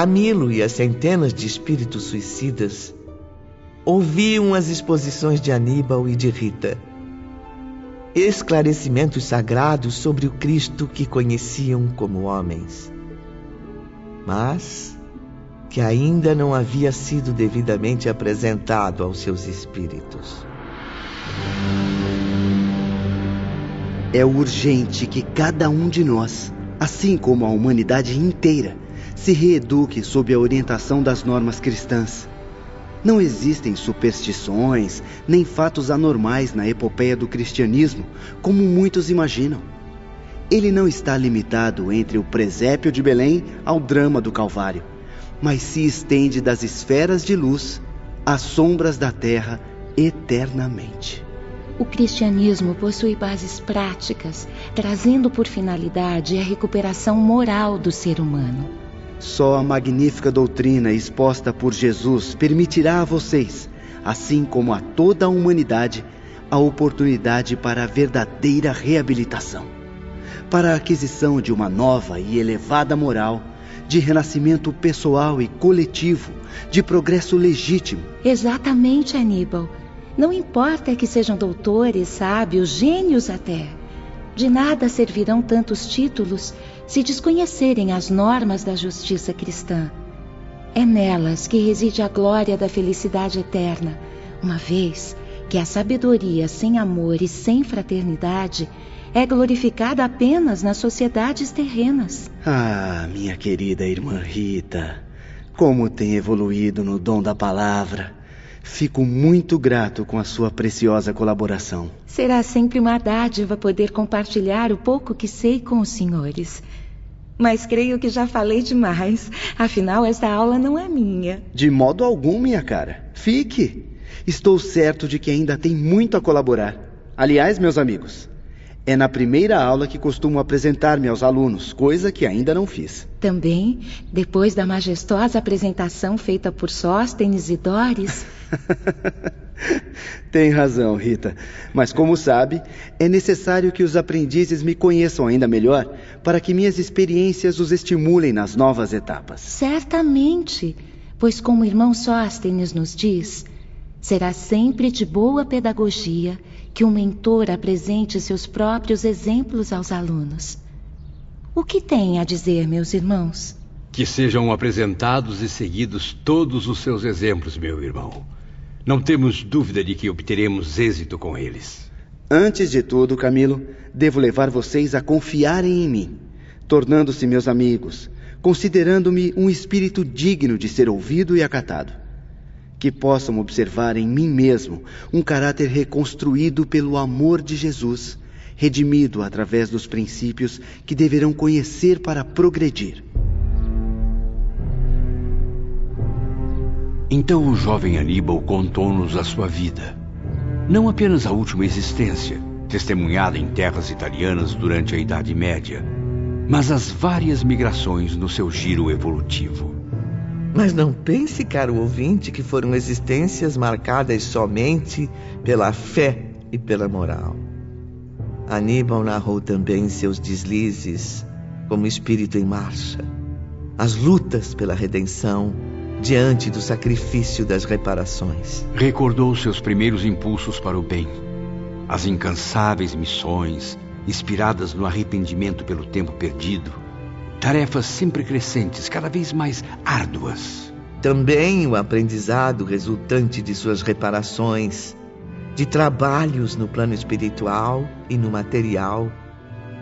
Camilo e as centenas de espíritos suicidas ouviam as exposições de Aníbal e de Rita. Esclarecimentos sagrados sobre o Cristo que conheciam como homens. Mas que ainda não havia sido devidamente apresentado aos seus espíritos. É urgente que cada um de nós, assim como a humanidade inteira, se reeduque sob a orientação das normas cristãs. Não existem superstições nem fatos anormais na epopeia do cristianismo, como muitos imaginam. Ele não está limitado entre o presépio de Belém ao drama do Calvário mas se estende das esferas de luz às sombras da terra eternamente. O cristianismo possui bases práticas, trazendo por finalidade a recuperação moral do ser humano. Só a magnífica doutrina exposta por Jesus permitirá a vocês, assim como a toda a humanidade, a oportunidade para a verdadeira reabilitação, para a aquisição de uma nova e elevada moral de renascimento pessoal e coletivo, de progresso legítimo. Exatamente, Aníbal. Não importa que sejam doutores, sábios, gênios até. De nada servirão tantos títulos se desconhecerem as normas da justiça cristã. É nelas que reside a glória da felicidade eterna, uma vez que a sabedoria sem amor e sem fraternidade é glorificada apenas nas sociedades terrenas. Ah, minha querida irmã Rita, como tem evoluído no dom da palavra. Fico muito grato com a sua preciosa colaboração. Será sempre uma dádiva poder compartilhar o pouco que sei com os senhores. Mas creio que já falei demais. Afinal, esta aula não é minha. De modo algum, minha cara. Fique. Estou certo de que ainda tem muito a colaborar. Aliás, meus amigos, é na primeira aula que costumo apresentar-me aos alunos, coisa que ainda não fiz. Também, depois da majestosa apresentação feita por Sóstenes e Dores. Tem razão, Rita. Mas como sabe, é necessário que os aprendizes me conheçam ainda melhor para que minhas experiências os estimulem nas novas etapas. Certamente, pois como o irmão Sóstenes nos diz, será sempre de boa pedagogia que um mentor apresente seus próprios exemplos aos alunos. O que tem a dizer, meus irmãos? Que sejam apresentados e seguidos todos os seus exemplos, meu irmão. Não temos dúvida de que obteremos êxito com eles. Antes de tudo, Camilo, devo levar vocês a confiarem em mim, tornando-se meus amigos, considerando-me um espírito digno de ser ouvido e acatado que possam observar em mim mesmo um caráter reconstruído pelo amor de Jesus, redimido através dos princípios que deverão conhecer para progredir. Então o jovem Aníbal contou-nos a sua vida. Não apenas a última existência, testemunhada em terras italianas durante a Idade Média, mas as várias migrações no seu giro evolutivo. Mas não pense, caro ouvinte, que foram existências marcadas somente pela fé e pela moral. Aníbal narrou também seus deslizes como espírito em marcha, as lutas pela redenção diante do sacrifício das reparações. Recordou seus primeiros impulsos para o bem, as incansáveis missões inspiradas no arrependimento pelo tempo perdido tarefas sempre crescentes, cada vez mais árduas. Também o aprendizado resultante de suas reparações, de trabalhos no plano espiritual e no material,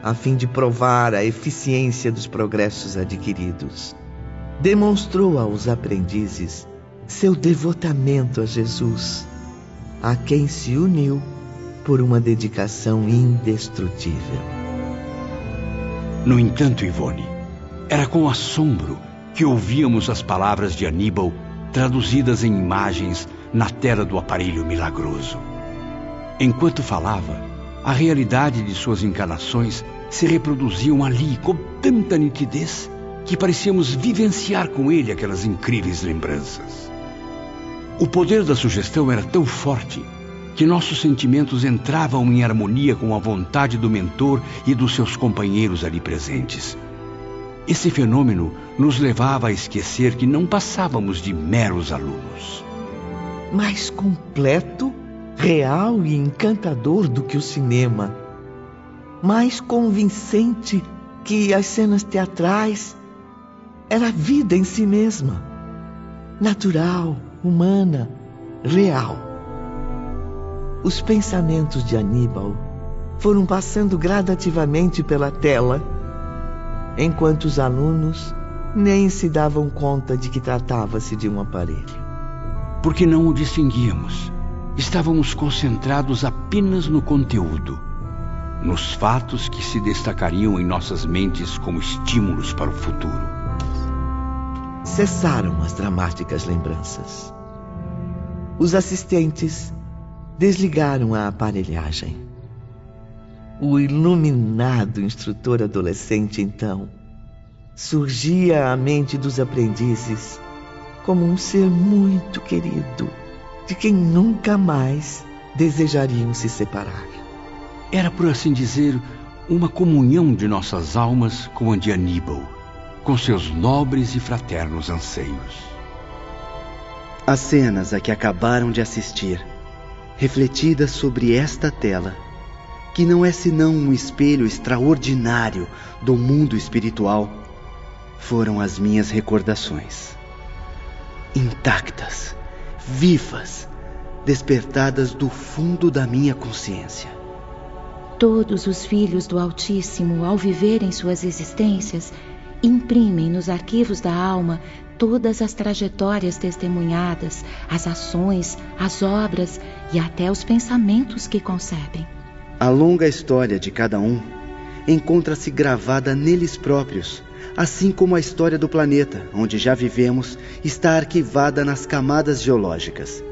a fim de provar a eficiência dos progressos adquiridos. Demonstrou aos aprendizes seu devotamento a Jesus, a quem se uniu por uma dedicação indestrutível. No entanto, Ivone, era com assombro que ouvíamos as palavras de Aníbal traduzidas em imagens na tela do aparelho milagroso. Enquanto falava, a realidade de suas encarnações se reproduziam ali com tanta nitidez que parecíamos vivenciar com ele aquelas incríveis lembranças. O poder da sugestão era tão forte que nossos sentimentos entravam em harmonia com a vontade do mentor e dos seus companheiros ali presentes. Esse fenômeno nos levava a esquecer que não passávamos de meros alunos. Mais completo, real e encantador do que o cinema. Mais convincente que as cenas teatrais. Era a vida em si mesma. Natural, humana, real. Os pensamentos de Aníbal foram passando gradativamente pela tela, enquanto os alunos nem se davam conta de que tratava-se de um aparelho. Porque não o distinguíamos. Estávamos concentrados apenas no conteúdo, nos fatos que se destacariam em nossas mentes como estímulos para o futuro. Cessaram as dramáticas lembranças. Os assistentes desligaram a aparelhagem. O iluminado instrutor adolescente, então, surgia à mente dos aprendizes como um ser muito querido, de quem nunca mais desejariam se separar. Era, por assim dizer, uma comunhão de nossas almas com a de Aníbal, com seus nobres e fraternos anseios. As cenas a que acabaram de assistir, refletidas sobre esta tela, que não é senão um espelho extraordinário do mundo espiritual, foram as minhas recordações. Intactas, vivas, despertadas do fundo da minha consciência. Todos os filhos do Altíssimo, ao viverem suas existências, imprimem nos arquivos da alma todas as trajetórias testemunhadas, as ações, as obras e até os pensamentos que concebem. A longa história de cada um encontra-se gravada neles próprios, assim como a história do planeta, onde já vivemos, está arquivada nas camadas geológicas.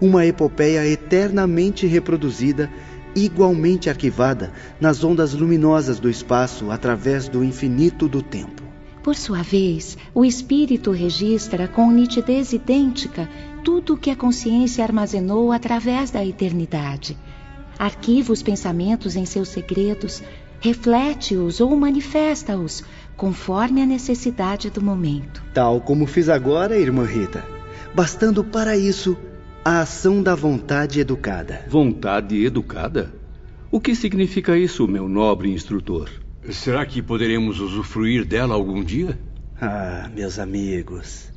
Uma epopeia eternamente reproduzida, igualmente arquivada nas ondas luminosas do espaço através do infinito do tempo. Por sua vez, o espírito registra com nitidez idêntica tudo o que a consciência armazenou através da eternidade. Arquiva os pensamentos em seus segredos, reflete-os ou manifesta-os, conforme a necessidade do momento. Tal como fiz agora, irmã Rita, bastando para isso a ação da vontade educada. Vontade educada? O que significa isso, meu nobre instrutor? Será que poderemos usufruir dela algum dia? Ah, meus amigos.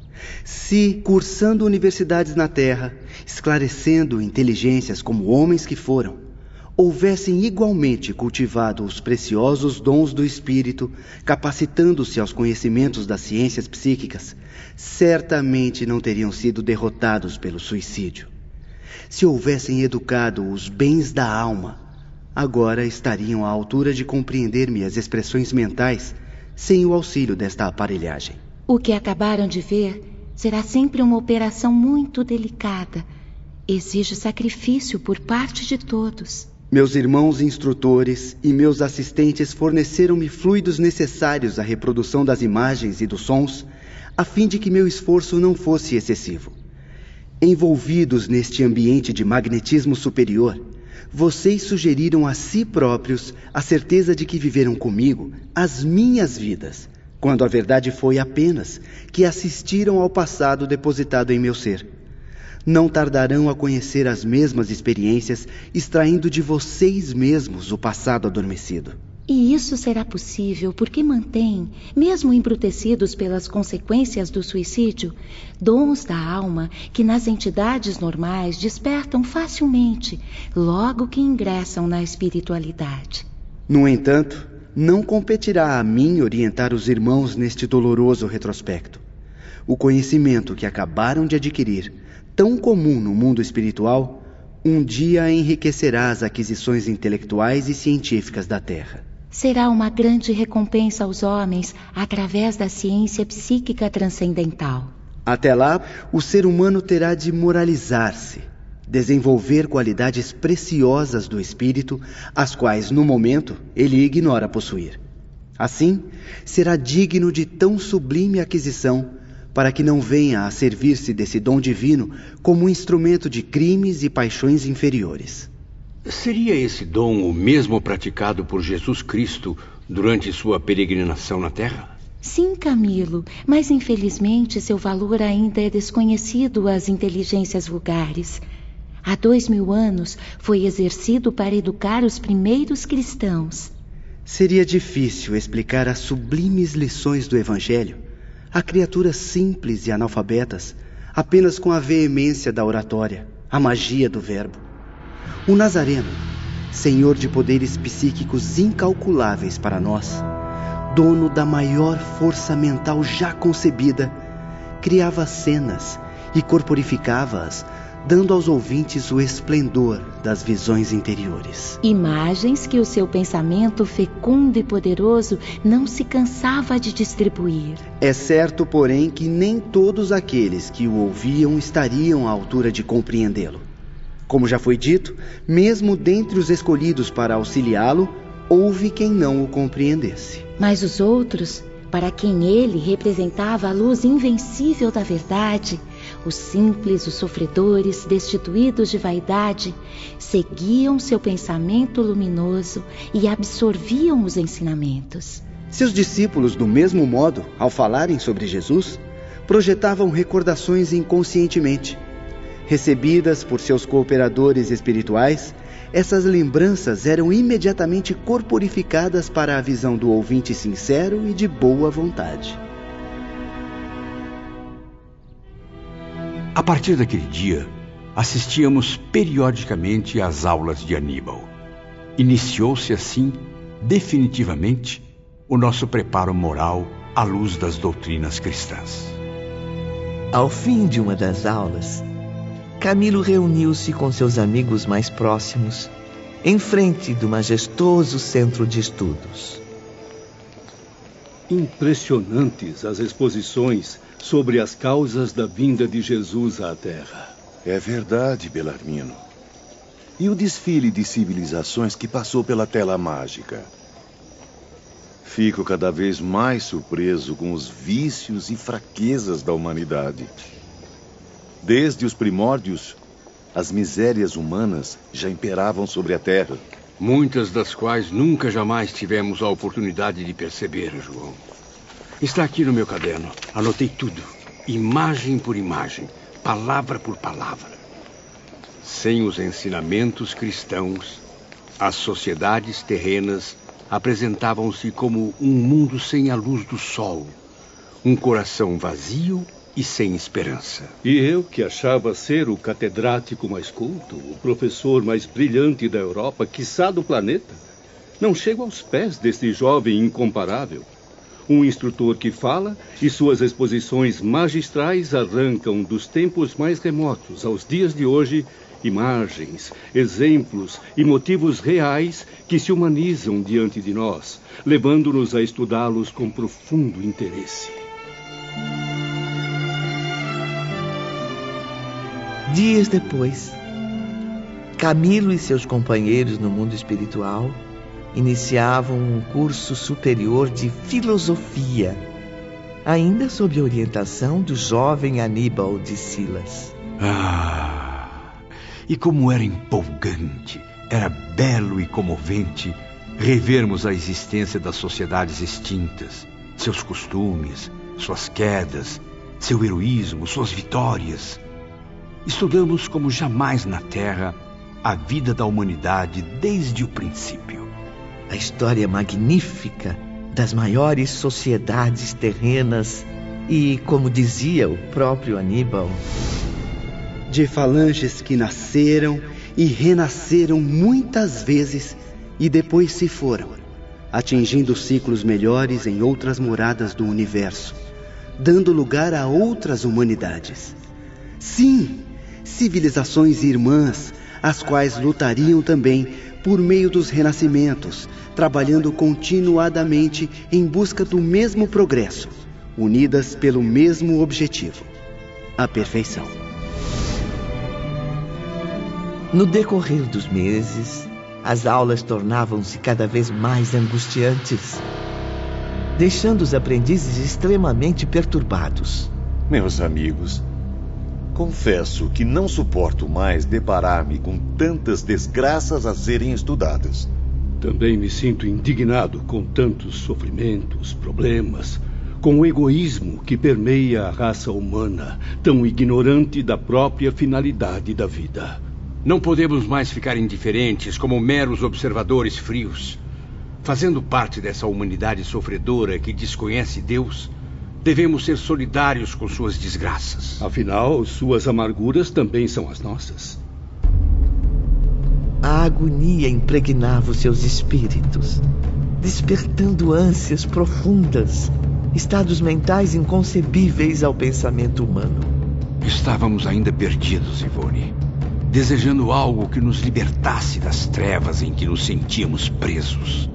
Se, cursando universidades na Terra, esclarecendo inteligências como homens que foram, houvessem igualmente cultivado os preciosos dons do espírito, capacitando-se aos conhecimentos das ciências psíquicas, certamente não teriam sido derrotados pelo suicídio. Se houvessem educado os bens da alma, agora estariam à altura de compreender minhas expressões mentais sem o auxílio desta aparelhagem. O que acabaram de ver será sempre uma operação muito delicada. Exige sacrifício por parte de todos. Meus irmãos instrutores e meus assistentes forneceram-me fluidos necessários à reprodução das imagens e dos sons, a fim de que meu esforço não fosse excessivo. Envolvidos neste ambiente de magnetismo superior, vocês sugeriram a si próprios a certeza de que viveram comigo as minhas vidas, quando a verdade foi apenas que assistiram ao passado depositado em meu ser. Não tardarão a conhecer as mesmas experiências, extraindo de vocês mesmos o passado adormecido. E isso será possível porque mantém, mesmo embrutecidos pelas consequências do suicídio, dons da alma que nas entidades normais despertam facilmente, logo que ingressam na espiritualidade. No entanto, não competirá a mim orientar os irmãos neste doloroso retrospecto. O conhecimento que acabaram de adquirir, tão comum no mundo espiritual, um dia enriquecerá as aquisições intelectuais e científicas da Terra será uma grande recompensa aos homens através da ciência psíquica transcendental. Até lá, o ser humano terá de moralizar-se, desenvolver qualidades preciosas do espírito, as quais, no momento, ele ignora possuir. Assim, será digno de tão sublime aquisição para que não venha a servir-se desse dom divino como um instrumento de crimes e paixões inferiores. Seria esse dom o mesmo praticado por Jesus Cristo durante sua peregrinação na Terra? Sim, Camilo, mas infelizmente seu valor ainda é desconhecido às inteligências vulgares. Há dois mil anos foi exercido para educar os primeiros cristãos. Seria difícil explicar as sublimes lições do Evangelho a criaturas simples e analfabetas apenas com a veemência da oratória, a magia do verbo. O Nazareno, senhor de poderes psíquicos incalculáveis para nós, dono da maior força mental já concebida, criava cenas e corporificava-as, dando aos ouvintes o esplendor das visões interiores. Imagens que o seu pensamento fecundo e poderoso não se cansava de distribuir. É certo, porém, que nem todos aqueles que o ouviam estariam à altura de compreendê-lo. Como já foi dito, mesmo dentre os escolhidos para auxiliá-lo, houve quem não o compreendesse. Mas os outros, para quem ele representava a luz invencível da verdade, os simples, os sofredores, destituídos de vaidade, seguiam seu pensamento luminoso e absorviam os ensinamentos. Seus discípulos, do mesmo modo, ao falarem sobre Jesus, projetavam recordações inconscientemente. Recebidas por seus cooperadores espirituais, essas lembranças eram imediatamente corporificadas para a visão do ouvinte sincero e de boa vontade. A partir daquele dia, assistíamos periodicamente às aulas de Aníbal. Iniciou-se assim, definitivamente, o nosso preparo moral à luz das doutrinas cristãs. Ao fim de uma das aulas, Camilo reuniu-se com seus amigos mais próximos em frente do majestoso centro de estudos. Impressionantes as exposições sobre as causas da vinda de Jesus à Terra. É verdade, Belarmino. E o desfile de civilizações que passou pela tela mágica? Fico cada vez mais surpreso com os vícios e fraquezas da humanidade. Desde os primórdios, as misérias humanas já imperavam sobre a terra. Muitas das quais nunca jamais tivemos a oportunidade de perceber, João. Está aqui no meu caderno. Anotei tudo, imagem por imagem, palavra por palavra. Sem os ensinamentos cristãos, as sociedades terrenas apresentavam-se como um mundo sem a luz do sol, um coração vazio e sem esperança. E eu, que achava ser o catedrático mais culto, o professor mais brilhante da Europa, quiçá do planeta, não chego aos pés deste jovem incomparável. Um instrutor que fala e suas exposições magistrais arrancam dos tempos mais remotos aos dias de hoje imagens, exemplos e motivos reais que se humanizam diante de nós, levando-nos a estudá-los com profundo interesse. Dias depois, Camilo e seus companheiros no mundo espiritual iniciavam um curso superior de filosofia, ainda sob a orientação do jovem Aníbal de Silas. Ah! E como era empolgante, era belo e comovente revermos a existência das sociedades extintas, seus costumes, suas quedas, seu heroísmo, suas vitórias. Estudamos como jamais na Terra a vida da humanidade desde o princípio. A história magnífica das maiores sociedades terrenas e, como dizia o próprio Aníbal, de falanges que nasceram e renasceram muitas vezes e depois se foram, atingindo ciclos melhores em outras moradas do universo, dando lugar a outras humanidades. Sim, civilizações irmãs, as quais lutariam também por meio dos renascimentos, trabalhando continuadamente em busca do mesmo progresso, unidas pelo mesmo objetivo a perfeição. No decorrer dos meses, as aulas tornavam-se cada vez mais angustiantes, deixando os aprendizes extremamente perturbados. Meus amigos, Confesso que não suporto mais deparar-me com tantas desgraças a serem estudadas. Também me sinto indignado com tantos sofrimentos, problemas, com o egoísmo que permeia a raça humana, tão ignorante da própria finalidade da vida. Não podemos mais ficar indiferentes como meros observadores frios. Fazendo parte dessa humanidade sofredora que desconhece Deus, devemos ser solidários com suas desgraças. Afinal, suas amarguras também são as nossas. A agonia impregnava os seus espíritos, despertando ânsias profundas, estados mentais inconcebíveis ao pensamento humano. Estávamos ainda perdidos, Ivone desejando algo que nos libertasse das trevas em que nos sentíamos presos.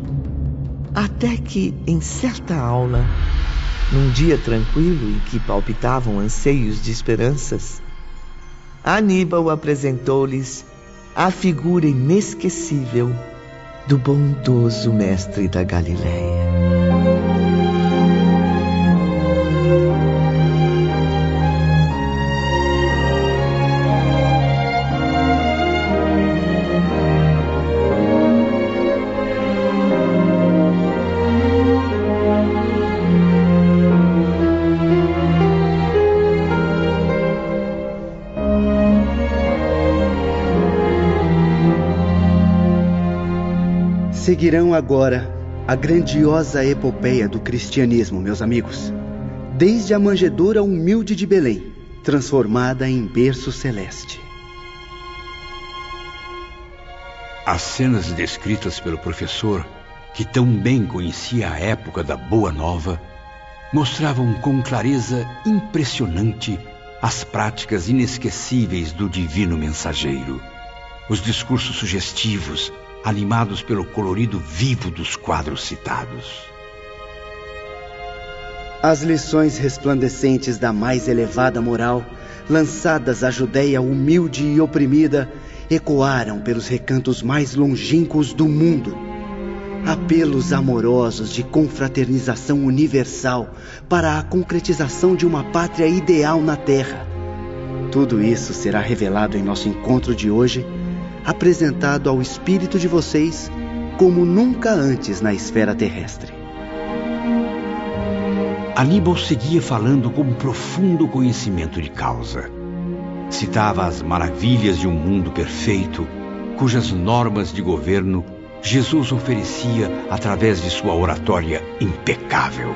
Até que, em certa aula, num dia tranquilo em que palpitavam anseios de esperanças, Aníbal apresentou-lhes a figura inesquecível do bondoso mestre da Galileia. Seguirão agora a grandiosa epopeia do cristianismo, meus amigos. Desde a manjedoura humilde de Belém, transformada em berço celeste. As cenas descritas pelo professor, que tão bem conhecia a época da Boa Nova, mostravam com clareza impressionante as práticas inesquecíveis do divino mensageiro. Os discursos sugestivos, animados pelo colorido vivo dos quadros citados. As lições resplandecentes da mais elevada moral, lançadas à Judéia humilde e oprimida, ecoaram pelos recantos mais longínquos do mundo. Apelos amorosos de confraternização universal para a concretização de uma pátria ideal na Terra. Tudo isso será revelado em nosso encontro de hoje apresentado ao espírito de vocês como nunca antes na esfera terrestre. Aníbal seguia falando com profundo conhecimento de causa. Citava as maravilhas de um mundo perfeito, cujas normas de governo Jesus oferecia através de sua oratória impecável.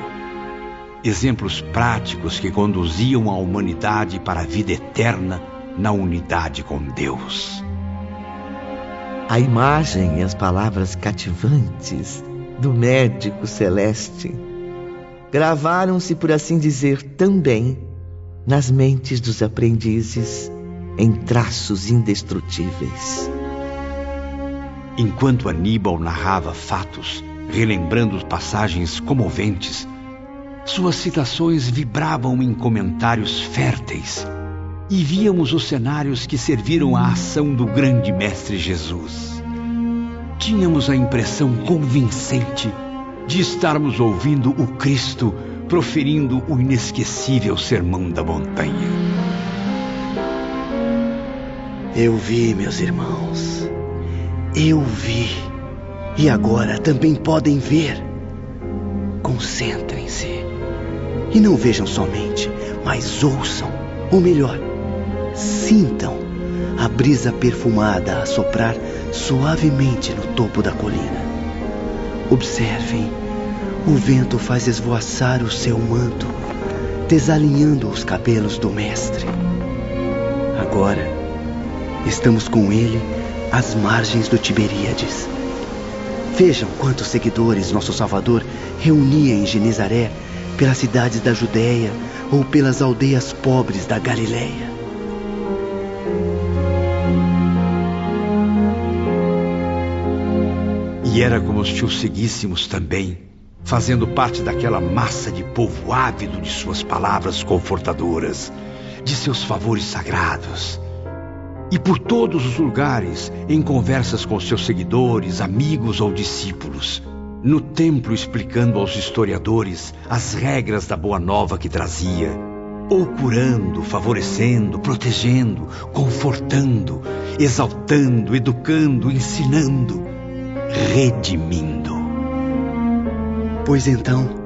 Exemplos práticos que conduziam a humanidade para a vida eterna na unidade com Deus. A imagem e as palavras cativantes do médico celeste gravaram-se, por assim dizer, também nas mentes dos aprendizes em traços indestrutíveis. Enquanto Aníbal narrava fatos, relembrando passagens comoventes, suas citações vibravam em comentários férteis e víamos os cenários que serviram à ação do grande Mestre Jesus. Tínhamos a impressão convincente de estarmos ouvindo o Cristo proferindo o inesquecível sermão da montanha. Eu vi, meus irmãos. Eu vi. E agora também podem ver. Concentrem-se. E não vejam somente, mas ouçam. Ou melhor, Sintam a brisa perfumada a soprar suavemente no topo da colina. Observem, o vento faz esvoaçar o seu manto, desalinhando os cabelos do Mestre. Agora, estamos com ele às margens do Tiberíades. Vejam quantos seguidores nosso Salvador reunia em Genezaré, pelas cidades da Judéia ou pelas aldeias pobres da Galiléia. E era como se o seguíssemos também, fazendo parte daquela massa de povo ávido de suas palavras confortadoras, de seus favores sagrados. E por todos os lugares, em conversas com seus seguidores, amigos ou discípulos, no templo explicando aos historiadores as regras da boa nova que trazia, ou curando, favorecendo, protegendo, confortando, exaltando, educando, ensinando redimindo. Pois então,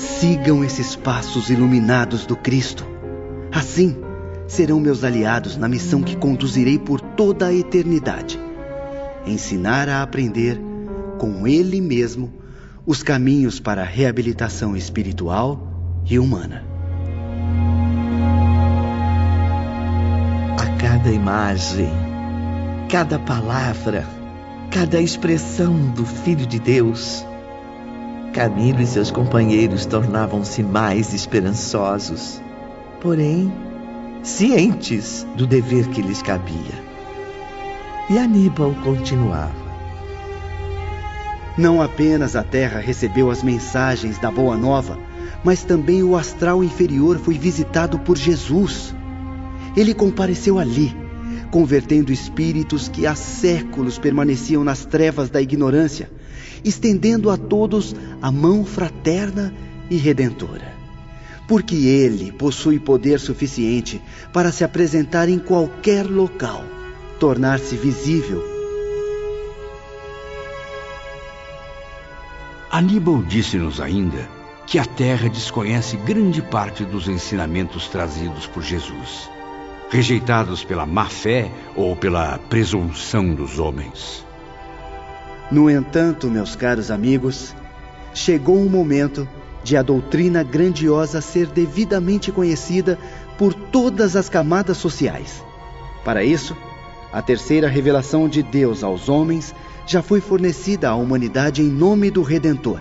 Sigam esses passos iluminados do Cristo. Assim, serão meus aliados na missão que conduzirei por toda a eternidade. Ensinar a aprender, com Ele mesmo, os caminhos para a reabilitação espiritual e humana. A cada imagem, cada palavra, cada expressão do Filho de Deus, Camilo e seus companheiros tornavam-se mais esperançosos, porém cientes do dever que lhes cabia. E Aníbal continuava. Não apenas a terra recebeu as mensagens da Boa Nova, mas também o astral inferior foi visitado por Jesus. Ele compareceu ali, convertendo espíritos que há séculos permaneciam nas trevas da ignorância, estendendo a todos a mão fraterna e redentora. Porque ele possui poder suficiente para se apresentar em qualquer local, tornar-se visível Aníbal disse-nos ainda que a Terra desconhece grande parte dos ensinamentos trazidos por Jesus, rejeitados pela má fé ou pela presunção dos homens. No entanto, meus caros amigos, chegou o momento de a doutrina grandiosa ser devidamente conhecida por todas as camadas sociais. Para isso, a terceira revelação de Deus aos homens já foi fornecida à humanidade em nome do Redentor.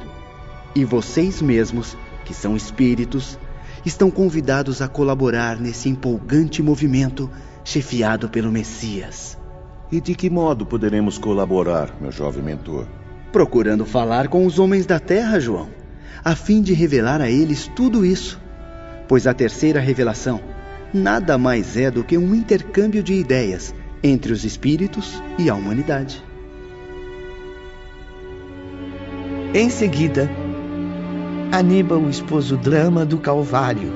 E vocês mesmos, que são espíritos, estão convidados a colaborar nesse empolgante movimento chefiado pelo Messias. E de que modo poderemos colaborar, meu jovem mentor? Procurando falar com os homens da terra, João, a fim de revelar a eles tudo isso. Pois a terceira revelação nada mais é do que um intercâmbio de ideias entre os espíritos e a humanidade. Em seguida, Aníbal expôs o drama do Calvário.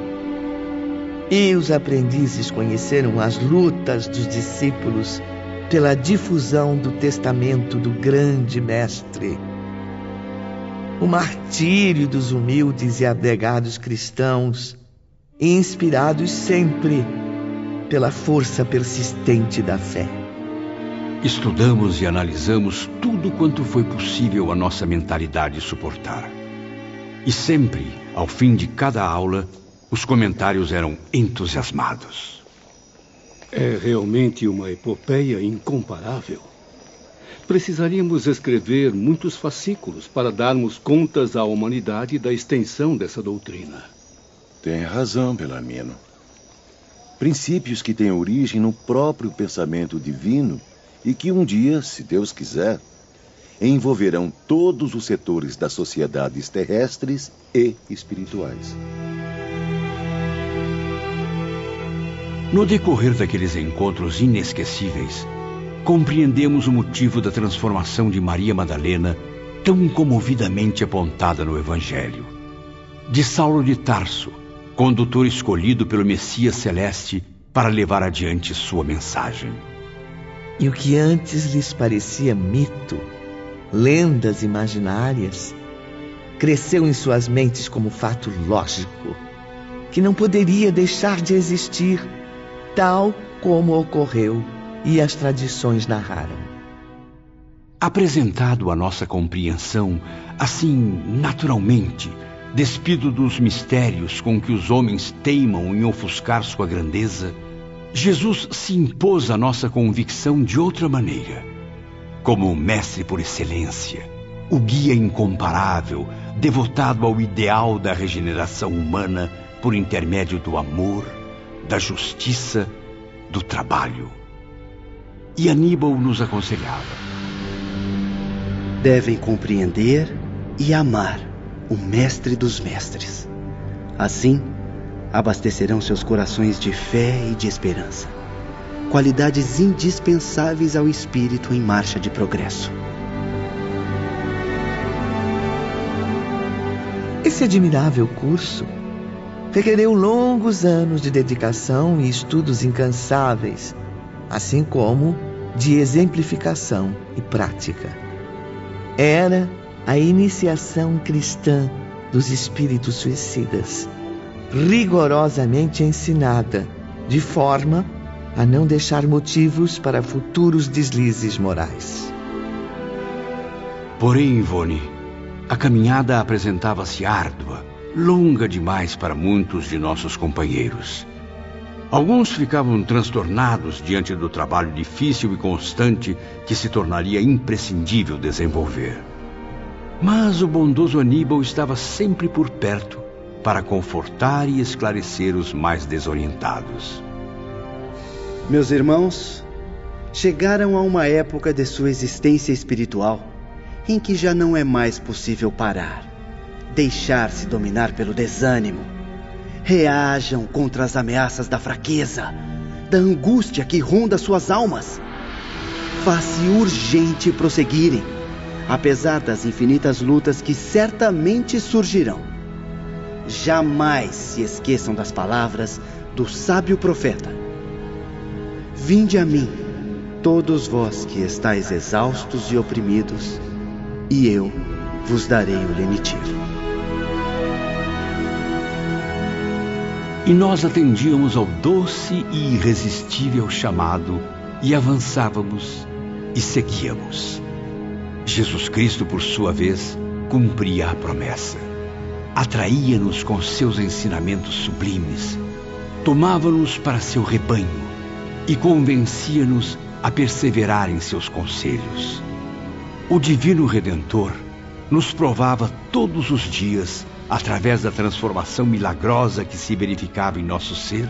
E os aprendizes conheceram as lutas dos discípulos pela difusão do testamento do grande Mestre. O martírio dos humildes e abnegados cristãos, inspirados sempre pela força persistente da fé. Estudamos e analisamos tudo quanto foi possível a nossa mentalidade suportar. E sempre, ao fim de cada aula, os comentários eram entusiasmados. É realmente uma epopeia incomparável. Precisaríamos escrever muitos fascículos para darmos contas à humanidade da extensão dessa doutrina. Tem razão, Belarmino. Princípios que têm origem no próprio pensamento divino e que um dia, se Deus quiser, envolverão todos os setores das sociedades terrestres e espirituais. No decorrer daqueles encontros inesquecíveis, compreendemos o motivo da transformação de Maria Madalena, tão comovidamente apontada no Evangelho. De Saulo de Tarso, condutor escolhido pelo Messias Celeste para levar adiante sua mensagem. E o que antes lhes parecia mito, lendas imaginárias, cresceu em suas mentes como fato lógico, que não poderia deixar de existir, tal como ocorreu e as tradições narraram. Apresentado à nossa compreensão, assim, naturalmente, despido dos mistérios com que os homens teimam em ofuscar sua grandeza, Jesus se impôs à nossa convicção de outra maneira. Como o mestre por excelência, o guia incomparável, devotado ao ideal da regeneração humana por intermédio do amor, da justiça, do trabalho. E Aníbal nos aconselhava: devem compreender e amar o Mestre dos Mestres. Assim, abastecerão seus corações de fé e de esperança, qualidades indispensáveis ao espírito em marcha de progresso. Esse admirável curso requereu longos anos de dedicação e estudos incansáveis, assim como de exemplificação e prática. Era a iniciação cristã dos espíritos suicidas, rigorosamente ensinada, de forma a não deixar motivos para futuros deslizes morais. Porém, Ivone, a caminhada apresentava-se árdua, longa demais para muitos de nossos companheiros. Alguns ficavam transtornados diante do trabalho difícil e constante que se tornaria imprescindível desenvolver. Mas o bondoso Aníbal estava sempre por perto para confortar e esclarecer os mais desorientados. Meus irmãos, chegaram a uma época de sua existência espiritual em que já não é mais possível parar, deixar-se dominar pelo desânimo. Reajam contra as ameaças da fraqueza, da angústia que ronda suas almas. Faz-se urgente prosseguirem, apesar das infinitas lutas que certamente surgirão. Jamais se esqueçam das palavras do sábio profeta Vinde a mim, todos vós que estáis exaustos e oprimidos, e eu vos darei o lenitivo. E nós atendíamos ao doce e irresistível chamado e avançávamos e seguíamos. Jesus Cristo, por sua vez, cumpria a promessa. Atraía-nos com seus ensinamentos sublimes, tomava-nos para seu rebanho e convencia-nos a perseverar em seus conselhos. O Divino Redentor nos provava todos os dias, através da transformação milagrosa que se verificava em nosso ser,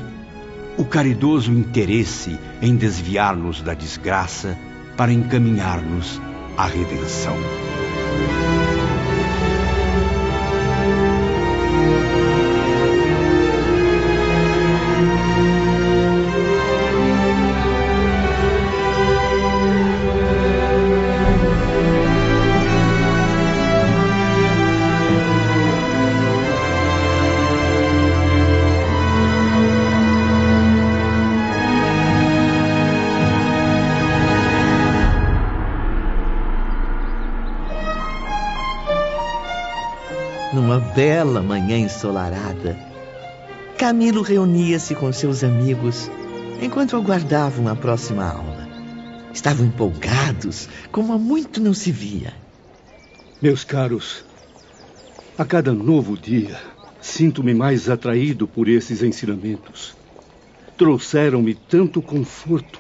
o caridoso interesse em desviar-nos da desgraça para encaminhar-nos à redenção. Bela manhã ensolarada, Camilo reunia-se com seus amigos enquanto aguardavam a próxima aula. Estavam empolgados, como há muito não se via. Meus caros, a cada novo dia, sinto-me mais atraído por esses ensinamentos. Trouxeram-me tanto conforto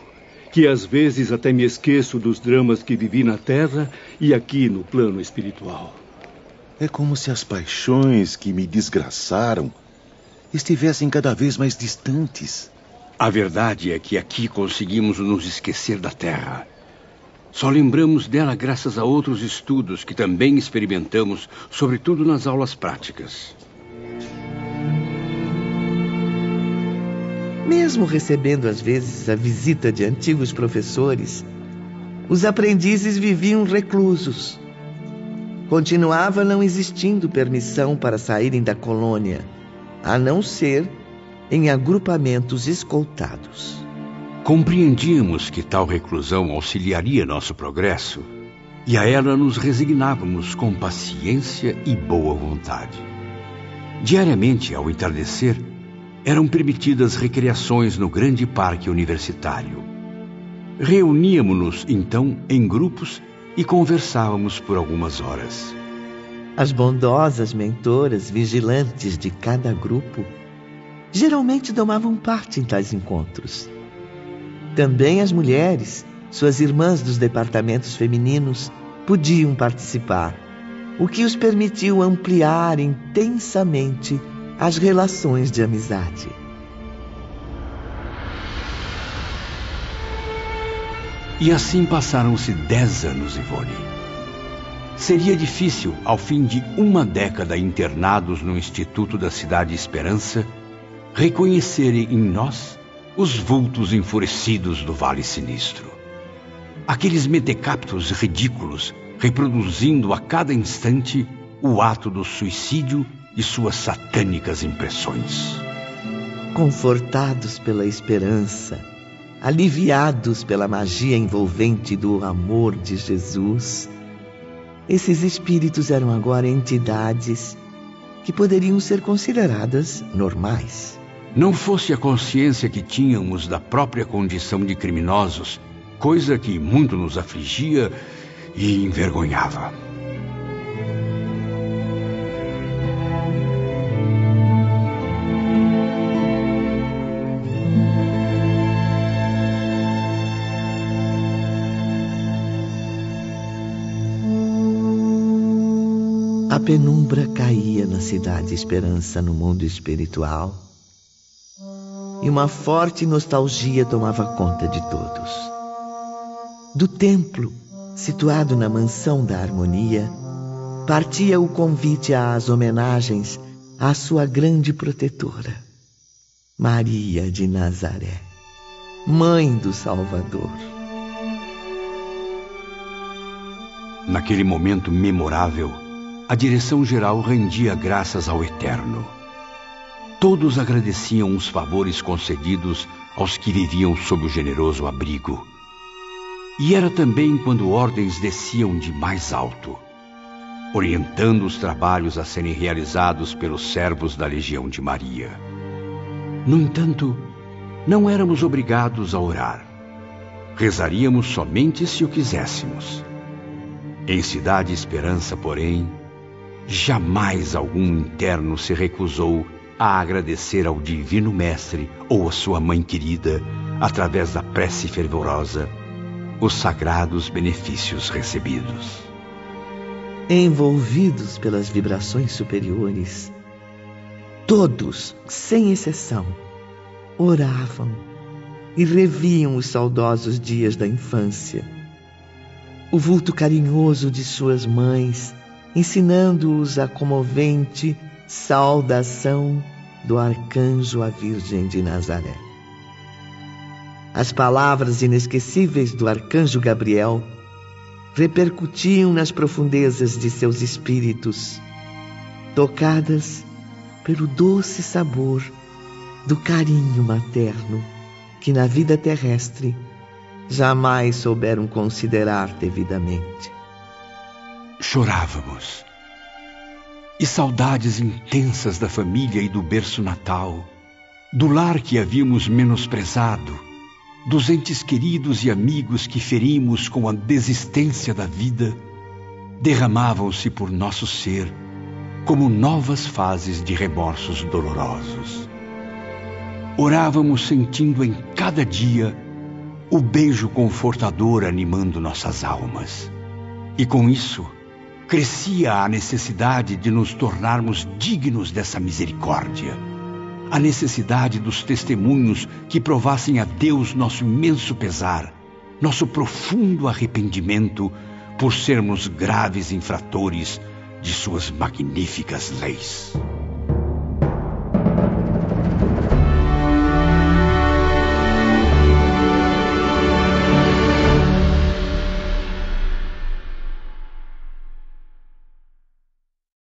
que às vezes até me esqueço dos dramas que vivi na Terra e aqui no plano espiritual. É como se as paixões que me desgraçaram estivessem cada vez mais distantes. A verdade é que aqui conseguimos nos esquecer da Terra. Só lembramos dela graças a outros estudos que também experimentamos, sobretudo nas aulas práticas. Mesmo recebendo às vezes a visita de antigos professores, os aprendizes viviam reclusos continuava não existindo permissão para saírem da colônia, a não ser em agrupamentos escoltados. Compreendíamos que tal reclusão auxiliaria nosso progresso e a ela nos resignávamos com paciência e boa vontade. Diariamente, ao entardecer, eram permitidas recreações no grande parque universitário. Reuníamos-nos então em grupos e conversávamos por algumas horas. As bondosas mentoras vigilantes de cada grupo geralmente tomavam parte em tais encontros. Também as mulheres, suas irmãs dos departamentos femininos, podiam participar, o que os permitiu ampliar intensamente as relações de amizade. E assim passaram-se dez anos, Ivone. Seria difícil, ao fim de uma década internados no Instituto da Cidade Esperança, reconhecerem em nós os vultos enfurecidos do Vale Sinistro. Aqueles metecaptos ridículos reproduzindo a cada instante o ato do suicídio e suas satânicas impressões. Confortados pela esperança, aliviados pela magia envolvente do amor de Jesus, esses espíritos eram agora entidades que poderiam ser consideradas normais. Não fosse a consciência que tínhamos da própria condição de criminosos, coisa que muito nos afligia e envergonhava. Penumbra caía na cidade Esperança no mundo espiritual e uma forte nostalgia tomava conta de todos. Do templo, situado na mansão da harmonia, partia o convite às homenagens à sua grande protetora, Maria de Nazaré, mãe do Salvador. Naquele momento memorável, a direção-geral rendia graças ao Eterno. Todos agradeciam os favores concedidos aos que viviam sob o generoso abrigo. E era também quando ordens desciam de mais alto, orientando os trabalhos a serem realizados pelos servos da Legião de Maria. No entanto, não éramos obrigados a orar. Rezaríamos somente se o quiséssemos. Em Cidade Esperança, porém, Jamais algum interno se recusou a agradecer ao Divino Mestre ou à sua mãe querida, através da prece fervorosa, os sagrados benefícios recebidos. Envolvidos pelas vibrações superiores, todos, sem exceção, oravam e reviam os saudosos dias da infância. O vulto carinhoso de suas mães ensinando-os a comovente saudação do arcanjo à Virgem de Nazaré. As palavras inesquecíveis do arcanjo Gabriel repercutiam nas profundezas de seus espíritos, tocadas pelo doce sabor do carinho materno que na vida terrestre jamais souberam considerar devidamente chorávamos. E saudades intensas da família e do berço natal, do lar que havíamos menosprezado, dos entes queridos e amigos que ferimos com a desistência da vida, derramavam-se por nosso ser como novas fases de remorsos dolorosos. Orávamos sentindo em cada dia o beijo confortador animando nossas almas. E com isso, crescia a necessidade de nos tornarmos dignos dessa misericórdia. A necessidade dos testemunhos que provassem a Deus nosso imenso pesar, nosso profundo arrependimento por sermos graves infratores de suas magníficas leis.